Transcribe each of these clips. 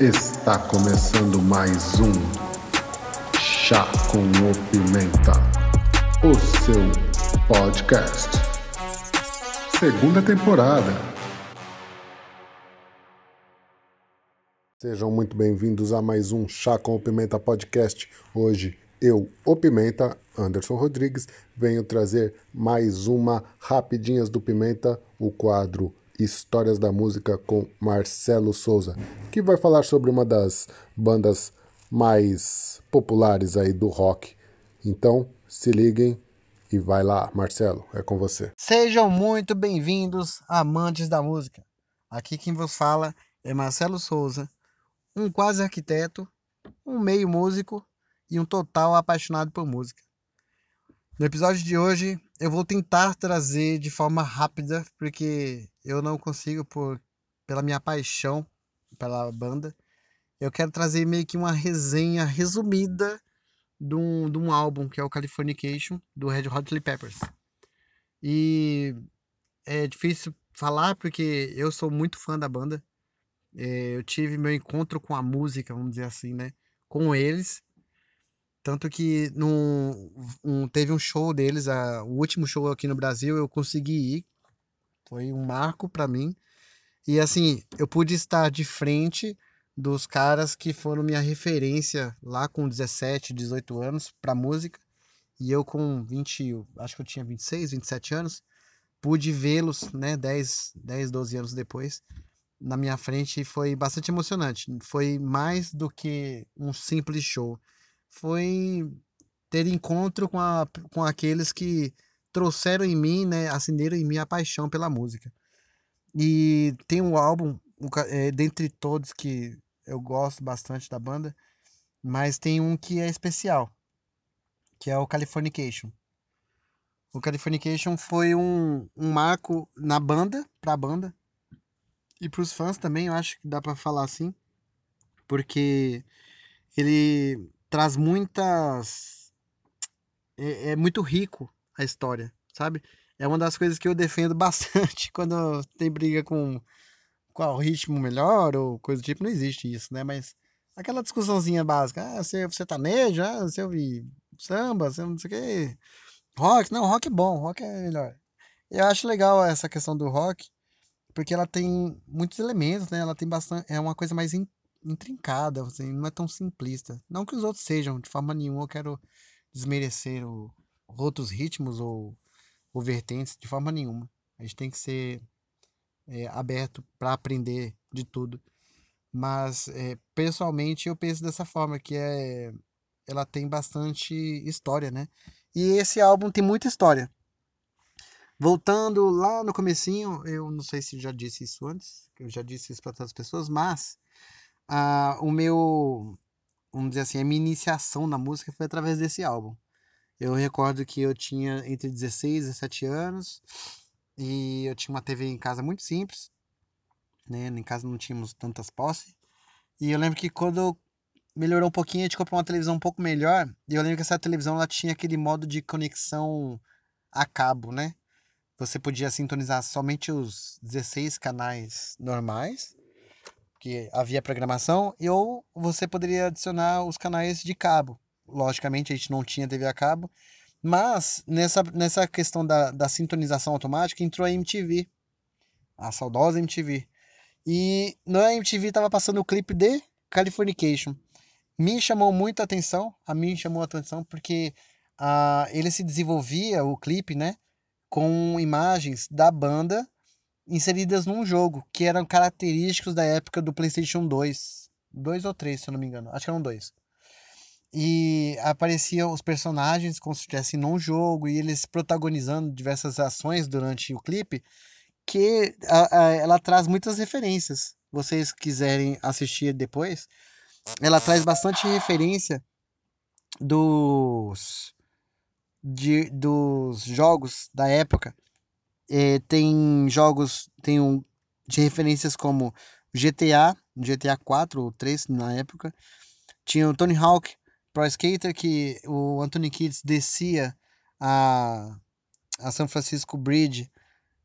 Está começando mais um Chá com o Pimenta, o seu podcast. Segunda temporada. Sejam muito bem-vindos a mais um Chá com o Pimenta podcast. Hoje eu, o Pimenta, Anderson Rodrigues, venho trazer mais uma Rapidinhas do Pimenta, o quadro Histórias da Música com Marcelo Souza, que vai falar sobre uma das bandas mais populares aí do rock. Então, se liguem e vai lá, Marcelo, é com você. Sejam muito bem-vindos, amantes da música. Aqui quem vos fala é Marcelo Souza, um quase arquiteto, um meio músico e um total apaixonado por música. No episódio de hoje, eu vou tentar trazer de forma rápida, porque eu não consigo por pela minha paixão pela banda. Eu quero trazer meio que uma resenha resumida de um, de um álbum que é o Californication do Red Hot Chili Peppers. E é difícil falar porque eu sou muito fã da banda. É, eu tive meu encontro com a música, vamos dizer assim, né? Com eles. Tanto que no, um, teve um show deles, a, o último show aqui no Brasil, eu consegui ir. Foi um marco para mim. E assim, eu pude estar de frente dos caras que foram minha referência lá com 17, 18 anos para música. E eu com 20, acho que eu tinha 26, 27 anos, pude vê-los, né, 10, 10, 12 anos depois, na minha frente e foi bastante emocionante. Foi mais do que um simples show foi ter encontro com, a, com aqueles que trouxeram em mim, né, acenderam em mim a paixão pela música. E tem um álbum, é, dentre todos que eu gosto bastante da banda, mas tem um que é especial, que é o Californication. O Californication foi um, um marco na banda, pra banda, e pros fãs também, eu acho que dá para falar assim, porque ele traz muitas. É, é, muito rico a história, sabe? É uma das coisas que eu defendo bastante quando tem briga com qual ritmo melhor ou coisa do tipo. Não existe isso, né? Mas aquela discussãozinha básica. Ah, você, você taneja, ah, você ouve samba, você não sei o quê. Rock, não, rock é bom, rock é melhor. Eu acho legal essa questão do rock, porque ela tem muitos elementos, né? Ela tem bastante. É uma coisa mais intrincada, assim, não é tão simplista. Não que os outros sejam, de forma nenhuma eu quero desmerecer o, outros ritmos ou, ou vertentes, de forma nenhuma. A gente tem que ser é, aberto para aprender de tudo. Mas, é, pessoalmente, eu penso dessa forma, que é, ela tem bastante história, né? E esse álbum tem muita história. Voltando lá no comecinho, eu não sei se já disse isso antes, eu já disse isso para outras pessoas, mas a, o meu, vamos dizer assim, a minha iniciação na música foi através desse álbum. Eu recordo que eu tinha entre 16 e 17 anos e eu tinha uma TV em casa muito simples, né? Em casa não tínhamos tantas posses. E eu lembro que quando melhorou um pouquinho, a gente comprou uma televisão um pouco melhor. E eu lembro que essa televisão ela tinha aquele modo de conexão a cabo, né? Você podia sintonizar somente os 16 canais normais que havia programação, ou você poderia adicionar os canais de cabo. Logicamente, a gente não tinha TV a cabo, mas nessa, nessa questão da, da sintonização automática entrou a MTV, a saudosa MTV. E na MTV estava passando o clipe de Californication. Me chamou muito a atenção, a mim chamou a atenção porque uh, ele se desenvolvia, o clipe, né, com imagens da banda inseridas num jogo, que eram característicos da época do PlayStation 2. Dois ou três, se eu não me engano. Acho que eram dois. E apareciam os personagens como se estivessem num jogo e eles protagonizando diversas ações durante o clipe, que a, a, ela traz muitas referências. Vocês quiserem assistir depois, ela traz bastante referência dos de, dos jogos da época é, tem jogos, tem um, de referências como GTA, GTA 4 ou 3 na época. Tinha o Tony Hawk Pro Skater, que o Anthony Kids descia a, a São Francisco Bridge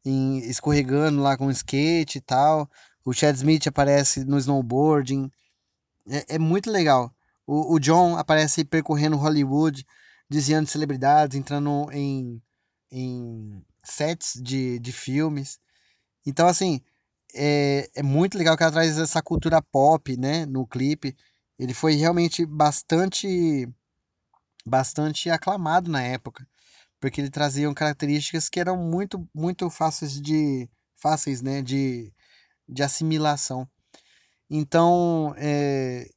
em, escorregando lá com skate e tal. O Chad Smith aparece no snowboarding. É, é muito legal. O, o John aparece percorrendo Hollywood, desviando de celebridades, entrando em, em sets de, de filmes. Então, assim, é, é muito legal que ela traz essa cultura pop, né, no clipe. Ele foi realmente bastante bastante aclamado na época, porque ele trazia características que eram muito muito fáceis de fáceis, né, de, de assimilação. Então, é,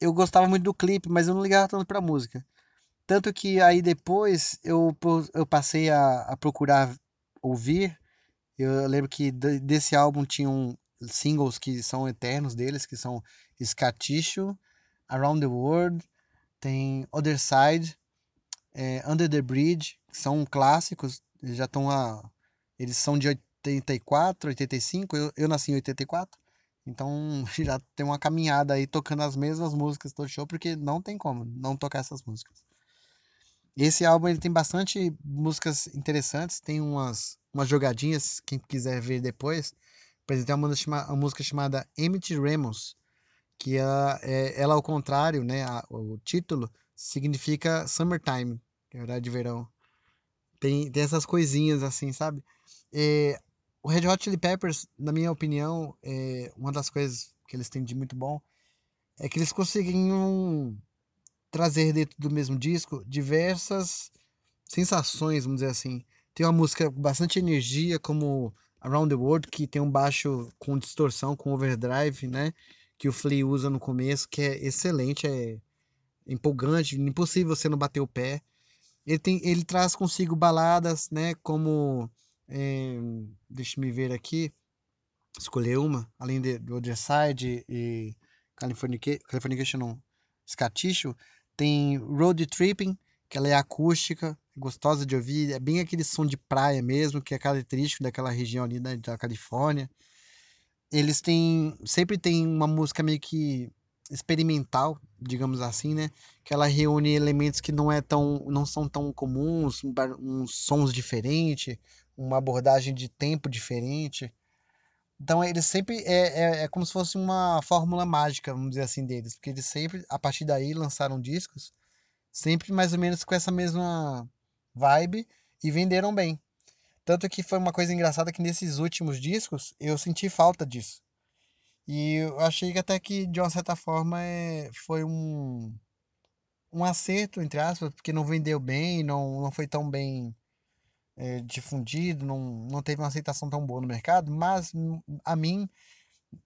eu gostava muito do clipe, mas eu não ligava tanto pra música. Tanto que aí depois eu, eu passei a, a procurar ouvir. Eu lembro que desse álbum tinham singles que são eternos deles, que são Scaticho, Around the World, tem Other Side, é, Under the Bridge, que são clássicos, já estão a. Eles são de 84, 85, eu, eu nasci em 84. Então já tem uma caminhada aí tocando as mesmas músicas todo show, porque não tem como não tocar essas músicas. Esse álbum ele tem bastante músicas interessantes, tem umas, umas jogadinhas, quem quiser ver depois. Exemplo, tem uma, uma música chamada Empty Remos, que ela, é, ela ao contrário, né, a, o título significa Summertime, que é de verão. Tem, tem essas coisinhas assim, sabe? É, o Red Hot Chili Peppers, na minha opinião, é uma das coisas que eles têm de muito bom é que eles conseguiam trazer dentro do mesmo disco diversas sensações, vamos dizer assim. Tem uma música com bastante energia, como Around the World, que tem um baixo com distorção, com overdrive, né? Que o Flea usa no começo, que é excelente, é empolgante, impossível você não bater o pé. Ele, tem, ele traz consigo baladas, né? Como é, deixa me ver aqui. Escolher uma, além de, Other Side e Californication, Californication não, Scaticho, tem Road Tripping, que ela é acústica, gostosa de ouvir, é bem aquele som de praia mesmo, que é característico daquela região ali né, da Califórnia. Eles têm, sempre tem uma música meio que experimental, digamos assim, né? Que ela reúne elementos que não é tão, não são tão comuns, uns sons diferentes, uma abordagem de tempo diferente. Então eles sempre é, é, é, como se fosse uma fórmula mágica, vamos dizer assim, deles, porque eles sempre, a partir daí, lançaram discos, sempre mais ou menos com essa mesma vibe e venderam bem. Tanto que foi uma coisa engraçada que nesses últimos discos eu senti falta disso. E eu achei que até que, de uma certa forma, é, foi um, um acerto, entre aspas, porque não vendeu bem, não, não foi tão bem é, difundido, não, não teve uma aceitação tão boa no mercado, mas hum, a mim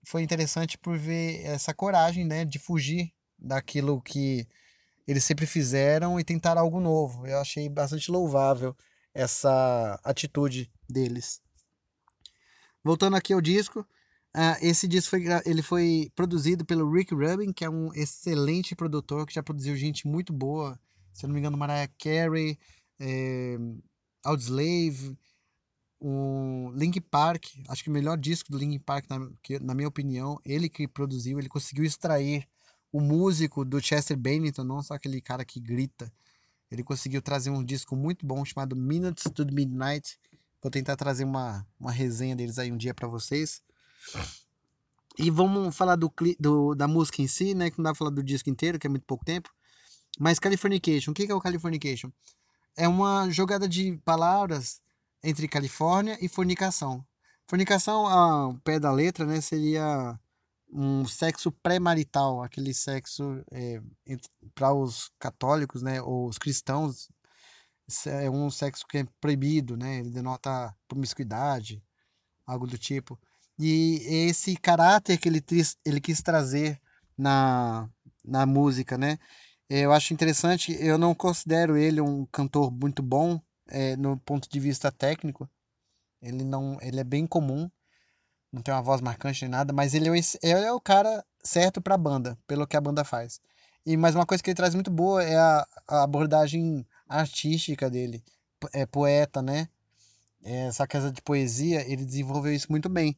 foi interessante por ver essa coragem, né, de fugir daquilo que eles sempre fizeram e tentar algo novo. Eu achei bastante louvável essa atitude deles. Voltando aqui ao disco, uh, esse disco foi, ele foi produzido pelo Rick Rubin, que é um excelente produtor que já produziu gente muito boa. Se eu não me engano, Mariah Carey, é, Audioslave, o Link Park, acho que o melhor disco do Link Park, na, que, na minha opinião, ele que produziu, ele conseguiu extrair o músico do Chester Bennington, não só aquele cara que grita. Ele conseguiu trazer um disco muito bom chamado Minutes to Midnight. Vou tentar trazer uma, uma resenha deles aí um dia para vocês. E vamos falar do, do, da música em si, né? Que não dá pra falar do disco inteiro, que é muito pouco tempo. Mas Californication, o que é o Californication? É uma jogada de palavras entre Califórnia e fornicação. Fornicação, ao pé da letra, né, seria um sexo pré-marital, aquele sexo é, para os católicos, né, ou os cristãos, é um sexo que é proibido, né, ele denota promiscuidade, algo do tipo. E esse caráter que ele, ele quis trazer na, na música, né, eu acho interessante, eu não considero ele um cantor muito bom é, no ponto de vista técnico. Ele não, ele é bem comum, não tem uma voz marcante nem nada, mas ele é, ele é o cara certo para a banda, pelo que a banda faz. E mais uma coisa que ele traz muito boa é a, a abordagem artística dele, é poeta, né? É, essa casa de poesia, ele desenvolveu isso muito bem.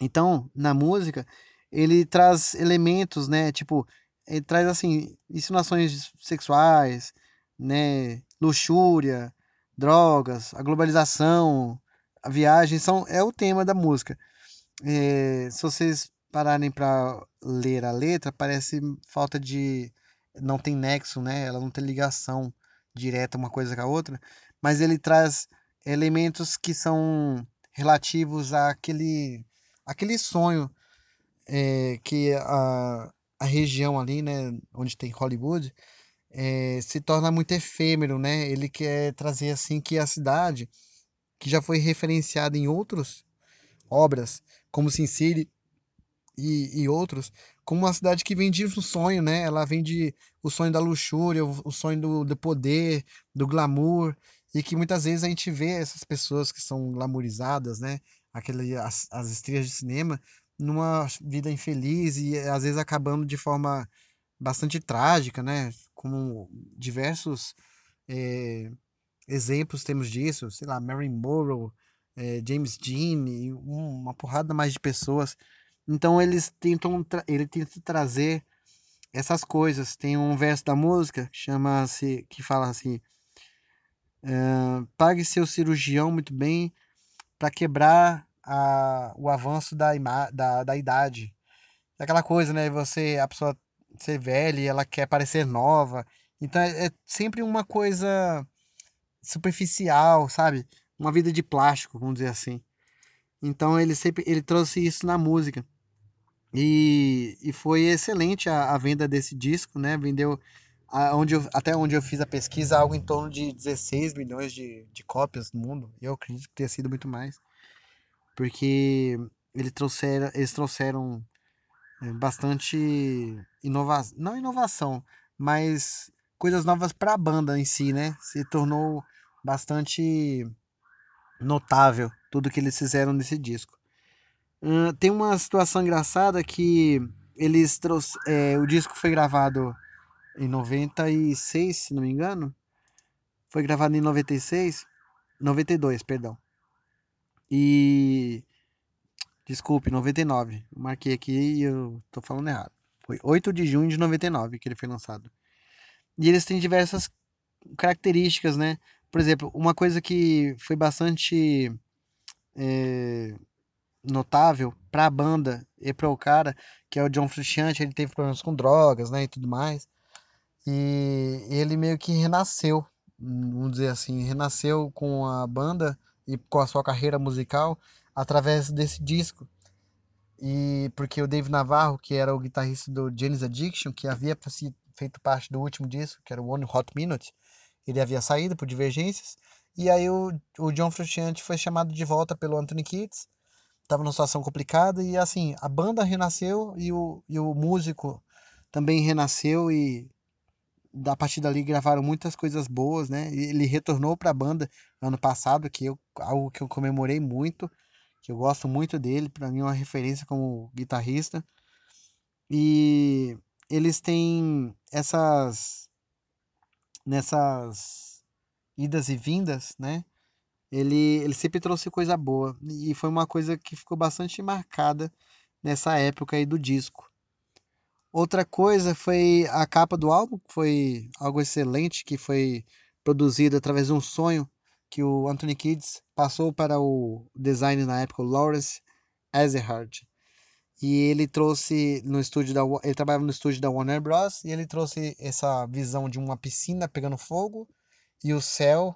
Então, na música, ele traz elementos, né? Tipo, ele traz assim insinuações sexuais, né, luxúria, drogas, a globalização, a viagem são é o tema da música. É, se vocês pararem para ler a letra, parece falta de. Não tem nexo, né? Ela não tem ligação direta uma coisa com a outra, mas ele traz elementos que são relativos àquele, àquele sonho é, que a, a região ali, né, onde tem Hollywood, é, se torna muito efêmero, né? Ele quer trazer assim que a cidade, que já foi referenciada em outras obras, como Sin City e, e outros, como uma cidade que vende um sonho, né? Ela vende o sonho da luxúria, o, sonho do, do poder, do glamour, e que muitas vezes a gente vê essas pessoas que são glamourizadas, né? Aquele, as, as estrelas de cinema, numa vida infeliz e às vezes acabando de forma bastante trágica, né? Como diversos é, exemplos temos disso, sei lá, Mary Monroe, é, James Dean uma porrada mais de pessoas. Então eles tentam, ele tenta trazer essas coisas. Tem um verso da música que chama-se, que fala assim: pague seu cirurgião muito bem para quebrar a, o avanço da, da, da idade. Aquela coisa, né? Você, a pessoa ser velha e ela quer parecer nova. Então é, é sempre uma coisa superficial, sabe? Uma vida de plástico, vamos dizer assim. Então ele sempre ele trouxe isso na música. E, e foi excelente a, a venda desse disco, né? Vendeu a, onde eu, até onde eu fiz a pesquisa algo em torno de 16 milhões de, de cópias no mundo. Eu acredito que tenha sido muito mais. Porque trouxeram, eles trouxeram é, bastante inovação, não inovação, mas coisas novas para a banda em si, né? Se tornou bastante notável tudo que eles fizeram nesse disco. Uh, tem uma situação engraçada que eles trouxeram. É, o disco foi gravado em 96, se não me engano. Foi gravado em 96. 92, perdão. E Desculpe, 99. Eu marquei aqui e eu tô falando errado. Foi 8 de junho de 99 que ele foi lançado. E eles têm diversas características, né? Por exemplo, uma coisa que foi bastante é, notável para a banda e para o cara, que é o John Frusciante, ele teve problemas com drogas, né, e tudo mais. E ele meio que renasceu, vamos dizer assim, renasceu com a banda e com a sua carreira musical através desse disco. E porque o Dave Navarro, que era o guitarrista do Janis Addiction, que havia feito parte do último disco, que era o One Hot Minute, ele havia saído por divergências. E aí o, o John Frusciante foi chamado de volta pelo Anthony Kiedis. Tava numa situação complicada e assim, a banda renasceu e o, e o músico também renasceu e a partir dali gravaram muitas coisas boas, né? Ele retornou para a banda ano passado, que eu, algo que eu comemorei muito que eu gosto muito dele, para mim é uma referência como guitarrista. E eles têm essas nessas idas e vindas, né? Ele, ele sempre trouxe coisa boa e foi uma coisa que ficou bastante marcada nessa época aí do disco. Outra coisa foi a capa do álbum, que foi algo excelente, que foi produzido através de um sonho que o Anthony Kids passou para o design na época, o Lawrence Ezerhard. E ele trouxe no estúdio da ele trabalhava no estúdio da Warner Bros e ele trouxe essa visão de uma piscina pegando fogo e o céu.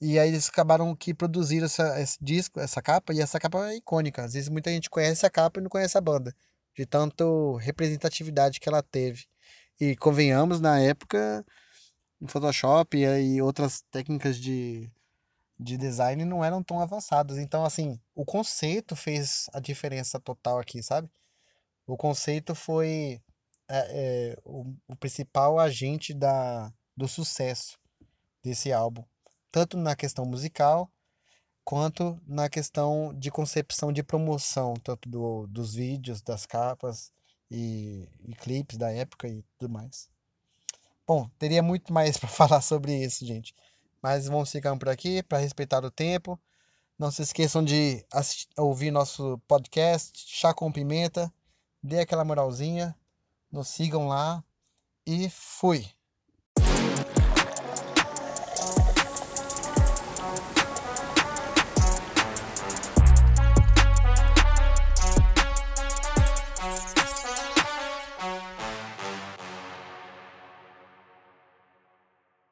E aí eles acabaram que produziram essa, esse disco, essa capa, e essa capa é icônica. Às vezes muita gente conhece a capa e não conhece a banda, de tanto representatividade que ela teve. E convenhamos, na época, em Photoshop e outras técnicas de de design não eram tão avançados. Então, assim, o conceito fez a diferença total aqui, sabe? O conceito foi é, é, o, o, principal agente da, do sucesso desse álbum, tanto na questão musical quanto na questão de concepção de promoção, tanto do, dos vídeos, das capas e, e clipes da época e tudo mais. Bom, teria muito mais para falar sobre isso, gente. Mas vamos ficando por aqui para respeitar o tempo. Não se esqueçam de ouvir nosso podcast Chá com Pimenta. Dê aquela moralzinha. Nos sigam lá. E fui!